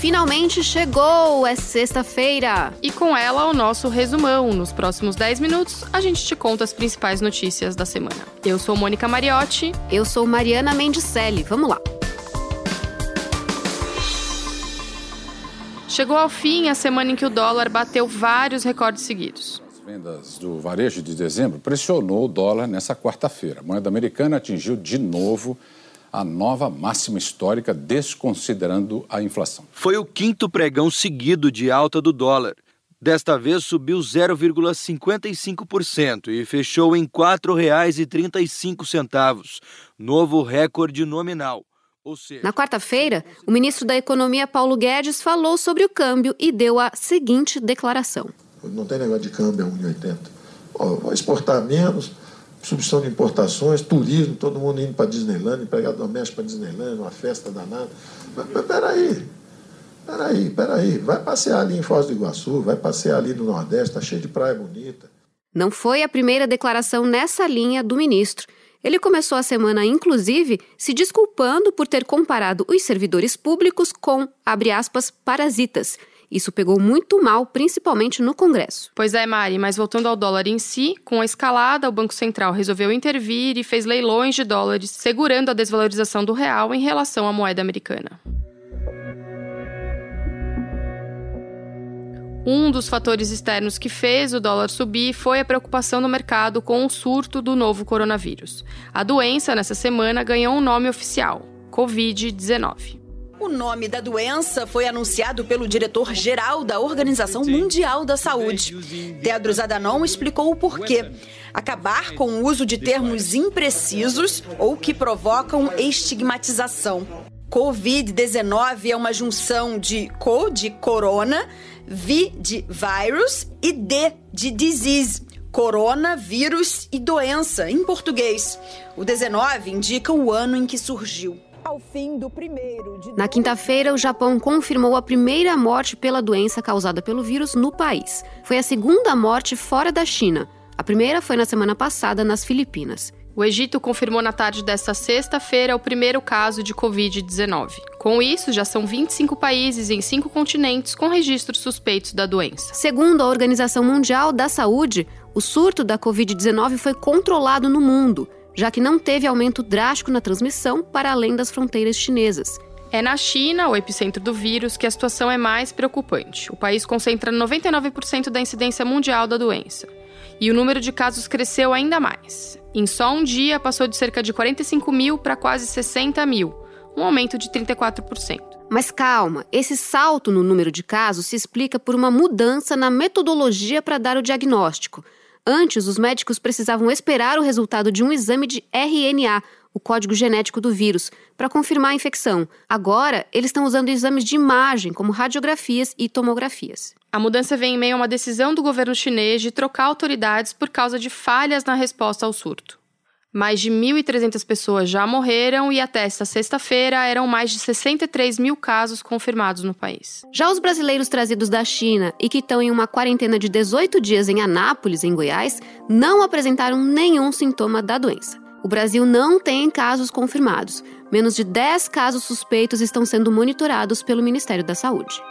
Finalmente chegou! É sexta-feira! E com ela o nosso resumão. Nos próximos 10 minutos, a gente te conta as principais notícias da semana. Eu sou Mônica Mariotti. Eu sou Mariana Mendicelli. Vamos lá! Chegou ao fim a semana em que o dólar bateu vários recordes seguidos. As vendas do varejo de dezembro pressionou o dólar nessa quarta-feira. A moeda americana atingiu de novo a nova máxima histórica, desconsiderando a inflação. Foi o quinto pregão seguido de alta do dólar. Desta vez subiu 0,55% e fechou em R$ 4,35, novo recorde nominal. Seja... Na quarta-feira, o ministro da Economia Paulo Guedes falou sobre o câmbio e deu a seguinte declaração: Não tem negócio de câmbio a 1,80. Vou exportar menos, substituição de importações, turismo, todo mundo indo para Disneyland, empregado doméstico para Disneyland, uma festa danada. Mas, mas peraí, peraí, peraí. Vai passear ali em Foz do Iguaçu, vai passear ali no Nordeste, está cheio de praia bonita. Não foi a primeira declaração nessa linha do ministro. Ele começou a semana, inclusive, se desculpando por ter comparado os servidores públicos com, abre aspas, parasitas. Isso pegou muito mal, principalmente no Congresso. Pois é, Mari, mas voltando ao dólar em si, com a escalada, o Banco Central resolveu intervir e fez leilões de dólares, segurando a desvalorização do real em relação à moeda americana. Um dos fatores externos que fez o dólar subir foi a preocupação no mercado com o surto do novo coronavírus. A doença, nessa semana, ganhou um nome oficial: Covid-19. O nome da doença foi anunciado pelo diretor-geral da Organização Mundial da Saúde. Tedros Adhanom explicou o porquê. Acabar com o uso de termos imprecisos ou que provocam estigmatização. Covid-19 é uma junção de co de corona, V de virus e D de disease. Coronavírus e doença, em português. O 19 indica o ano em que surgiu. Ao fim do primeiro de... Na quinta-feira, o Japão confirmou a primeira morte pela doença causada pelo vírus no país. Foi a segunda morte fora da China. A primeira foi na semana passada nas Filipinas. O Egito confirmou na tarde desta sexta-feira o primeiro caso de Covid-19. Com isso, já são 25 países em cinco continentes com registros suspeitos da doença. Segundo a Organização Mundial da Saúde, o surto da Covid-19 foi controlado no mundo, já que não teve aumento drástico na transmissão para além das fronteiras chinesas. É na China, o epicentro do vírus, que a situação é mais preocupante. O país concentra 99% da incidência mundial da doença. E o número de casos cresceu ainda mais. Em só um dia, passou de cerca de 45 mil para quase 60 mil, um aumento de 34%. Mas calma, esse salto no número de casos se explica por uma mudança na metodologia para dar o diagnóstico. Antes, os médicos precisavam esperar o resultado de um exame de RNA, o código genético do vírus, para confirmar a infecção. Agora, eles estão usando exames de imagem, como radiografias e tomografias. A mudança vem em meio a uma decisão do governo chinês de trocar autoridades por causa de falhas na resposta ao surto. Mais de 1.300 pessoas já morreram e até esta sexta-feira eram mais de 63 mil casos confirmados no país. Já os brasileiros trazidos da China e que estão em uma quarentena de 18 dias em Anápolis, em Goiás, não apresentaram nenhum sintoma da doença. O Brasil não tem casos confirmados. Menos de 10 casos suspeitos estão sendo monitorados pelo Ministério da Saúde.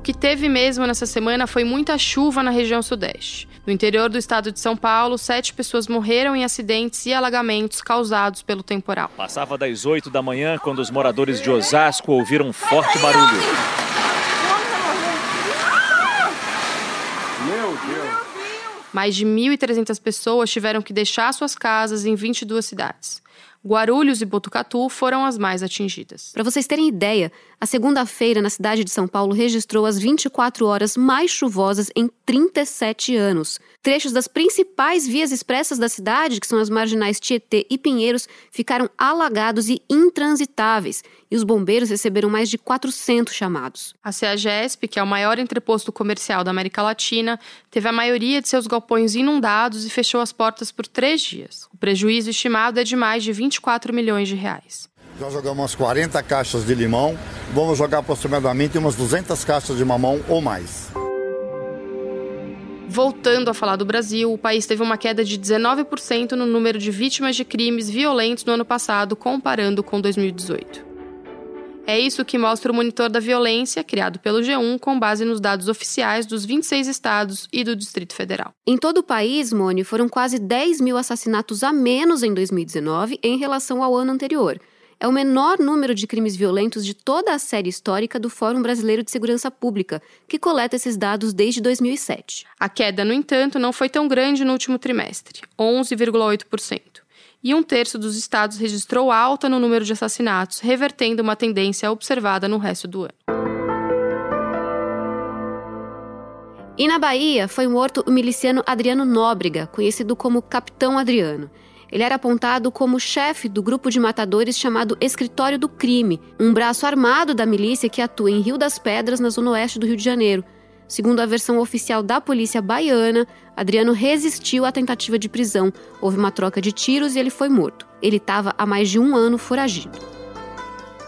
O que teve mesmo nessa semana foi muita chuva na região sudeste. No interior do estado de São Paulo, sete pessoas morreram em acidentes e alagamentos causados pelo temporal. Passava das 8 da manhã quando os moradores de Osasco ouviram um forte barulho. Mais de 1.300 pessoas tiveram que deixar suas casas em 22 cidades. Guarulhos e Botucatu foram as mais atingidas. Para vocês terem ideia, a segunda-feira na cidade de São Paulo registrou as 24 horas mais chuvosas em 37 anos. Trechos das principais vias expressas da cidade, que são as marginais Tietê e Pinheiros, ficaram alagados e intransitáveis, e os bombeiros receberam mais de 400 chamados. A CEAGESP, que é o maior entreposto comercial da América Latina, teve a maioria de seus galpões inundados e fechou as portas por três dias. O prejuízo estimado é de mais de 24 milhões de reais. Já jogamos umas 40 caixas de limão, vamos jogar aproximadamente umas 200 caixas de mamão ou mais. Voltando a falar do Brasil, o país teve uma queda de 19% no número de vítimas de crimes violentos no ano passado, comparando com 2018. É isso que mostra o monitor da violência, criado pelo G1, com base nos dados oficiais dos 26 estados e do Distrito Federal. Em todo o país, Mone, foram quase 10 mil assassinatos a menos em 2019 em relação ao ano anterior. É o menor número de crimes violentos de toda a série histórica do Fórum Brasileiro de Segurança Pública, que coleta esses dados desde 2007. A queda, no entanto, não foi tão grande no último trimestre 11,8% e um terço dos estados registrou alta no número de assassinatos, revertendo uma tendência observada no resto do ano. E na Bahia foi morto o miliciano Adriano Nóbrega, conhecido como Capitão Adriano. Ele era apontado como chefe do grupo de matadores chamado Escritório do Crime, um braço armado da milícia que atua em Rio das Pedras, na zona oeste do Rio de Janeiro. Segundo a versão oficial da polícia baiana, Adriano resistiu à tentativa de prisão. Houve uma troca de tiros e ele foi morto. Ele estava há mais de um ano foragido.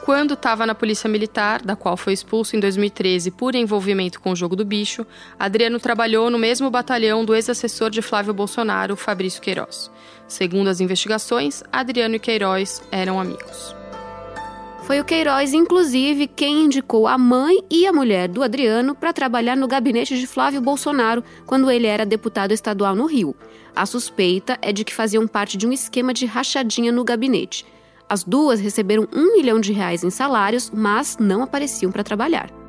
Quando estava na Polícia Militar, da qual foi expulso em 2013 por envolvimento com o jogo do bicho, Adriano trabalhou no mesmo batalhão do ex-assessor de Flávio Bolsonaro, Fabrício Queiroz. Segundo as investigações, Adriano e Queiroz eram amigos. Foi o Queiroz, inclusive, quem indicou a mãe e a mulher do Adriano para trabalhar no gabinete de Flávio Bolsonaro quando ele era deputado estadual no Rio. A suspeita é de que faziam parte de um esquema de rachadinha no gabinete. As duas receberam um milhão de reais em salários, mas não apareciam para trabalhar.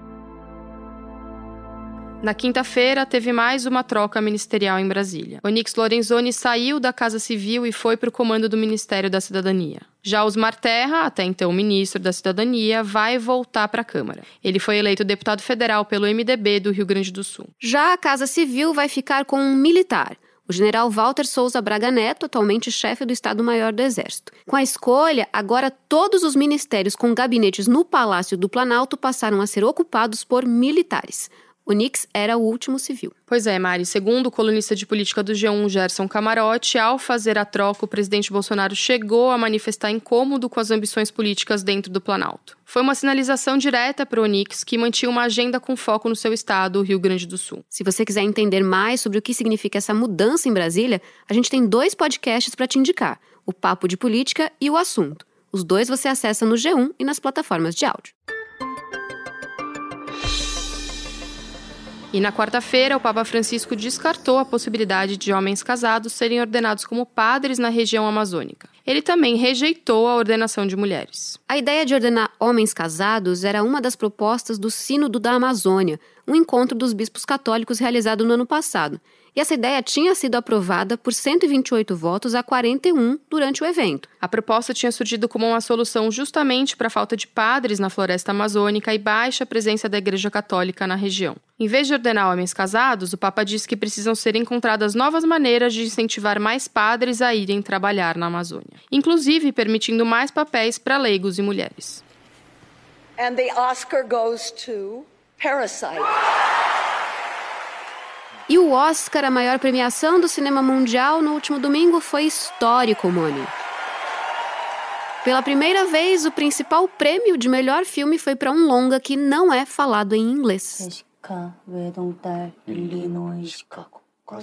Na quinta-feira, teve mais uma troca ministerial em Brasília. Onix Lorenzoni saiu da Casa Civil e foi para o comando do Ministério da Cidadania. Já Osmar Terra, até então ministro da Cidadania, vai voltar para a Câmara. Ele foi eleito deputado federal pelo MDB do Rio Grande do Sul. Já a Casa Civil vai ficar com um militar. O general Walter Souza Braga Neto, atualmente chefe do Estado-Maior do Exército. Com a escolha, agora todos os ministérios com gabinetes no Palácio do Planalto passaram a ser ocupados por militares. O Nix era o último civil. Pois é, Mari. Segundo o colunista de política do G1, Gerson Camarote, ao fazer a troca, o presidente Bolsonaro chegou a manifestar incômodo com as ambições políticas dentro do Planalto. Foi uma sinalização direta para o Onix, que mantinha uma agenda com foco no seu estado, o Rio Grande do Sul. Se você quiser entender mais sobre o que significa essa mudança em Brasília, a gente tem dois podcasts para te indicar: o Papo de Política e o Assunto. Os dois você acessa no G1 e nas plataformas de áudio. E na quarta-feira, o Papa Francisco descartou a possibilidade de homens casados serem ordenados como padres na região amazônica. Ele também rejeitou a ordenação de mulheres. A ideia de ordenar homens casados era uma das propostas do Sínodo da Amazônia, um encontro dos bispos católicos realizado no ano passado. E essa ideia tinha sido aprovada por 128 votos a 41 durante o evento. A proposta tinha surgido como uma solução justamente para a falta de padres na floresta amazônica e baixa presença da Igreja Católica na região. Em vez de ordenar homens casados, o Papa disse que precisam ser encontradas novas maneiras de incentivar mais padres a irem trabalhar na Amazônia, inclusive permitindo mais papéis para leigos e mulheres. And the Oscar goes to Parasite. E o Oscar, a maior premiação do cinema mundial, no último domingo foi histórico, Moni. Pela primeira vez, o principal prêmio de melhor filme foi para um longa que não é falado em inglês.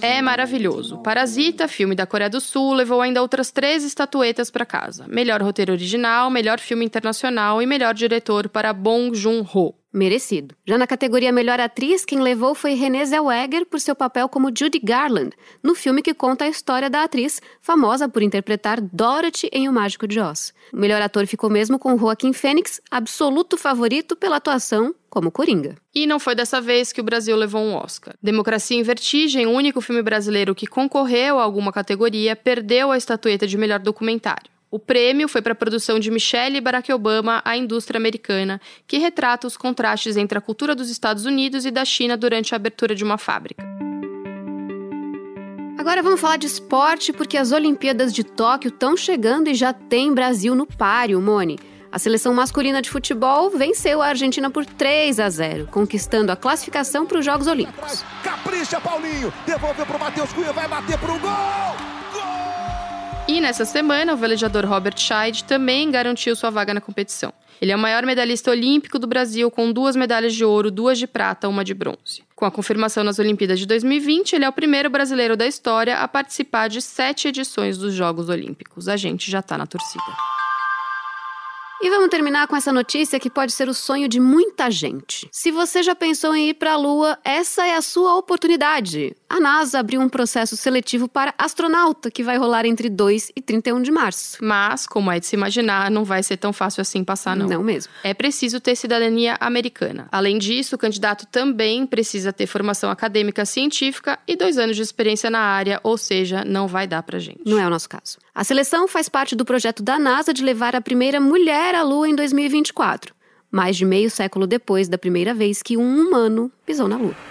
É maravilhoso. Parasita, filme da Coreia do Sul, levou ainda outras três estatuetas para casa: melhor roteiro original, melhor filme internacional e melhor diretor para Bong Joon-ho. Merecido. Já na categoria Melhor Atriz, quem levou foi Renée Zellweger por seu papel como Judy Garland, no filme que conta a história da atriz, famosa por interpretar Dorothy em O Mágico de Oz. O melhor ator ficou mesmo com Joaquim Fênix, absoluto favorito pela atuação como Coringa. E não foi dessa vez que o Brasil levou um Oscar. Democracia em Vertigem, o único filme brasileiro que concorreu a alguma categoria, perdeu a estatueta de melhor documentário. O prêmio foi para a produção de Michelle e Barack Obama, A Indústria Americana, que retrata os contrastes entre a cultura dos Estados Unidos e da China durante a abertura de uma fábrica. Agora vamos falar de esporte, porque as Olimpíadas de Tóquio estão chegando e já tem Brasil no páreo, Mone. A seleção masculina de futebol venceu a Argentina por 3 a 0, conquistando a classificação para os Jogos Olímpicos. Capricha, Paulinho! Devolveu para o Matheus Cunha, vai bater para o gol! E nessa semana, o velejador Robert Scheid também garantiu sua vaga na competição. Ele é o maior medalhista olímpico do Brasil, com duas medalhas de ouro, duas de prata, uma de bronze. Com a confirmação nas Olimpíadas de 2020, ele é o primeiro brasileiro da história a participar de sete edições dos Jogos Olímpicos. A gente já tá na torcida. E vamos terminar com essa notícia que pode ser o sonho de muita gente. Se você já pensou em ir para a Lua, essa é a sua oportunidade. A NASA abriu um processo seletivo para astronauta que vai rolar entre 2 e 31 de março. Mas, como é de se imaginar, não vai ser tão fácil assim passar, não. Não mesmo. É preciso ter cidadania americana. Além disso, o candidato também precisa ter formação acadêmica científica e dois anos de experiência na área, ou seja, não vai dar pra gente. Não é o nosso caso. A seleção faz parte do projeto da NASA de levar a primeira mulher à Lua em 2024, mais de meio século depois da primeira vez que um humano pisou na Lua.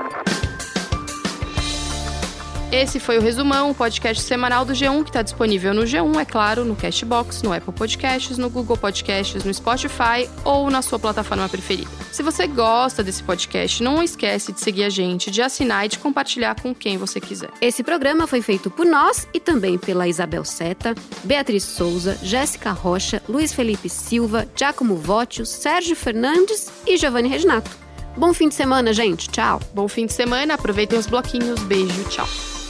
Esse foi o Resumão, o podcast semanal do G1, que está disponível no G1, é claro, no Cashbox, no Apple Podcasts, no Google Podcasts, no Spotify ou na sua plataforma preferida. Se você gosta desse podcast, não esquece de seguir a gente, de assinar e de compartilhar com quem você quiser. Esse programa foi feito por nós e também pela Isabel Seta, Beatriz Souza, Jéssica Rocha, Luiz Felipe Silva, Giacomo Vótio, Sérgio Fernandes e Giovanni Reginato. Bom fim de semana, gente. Tchau. Bom fim de semana, aproveitem os bloquinhos. Beijo, tchau.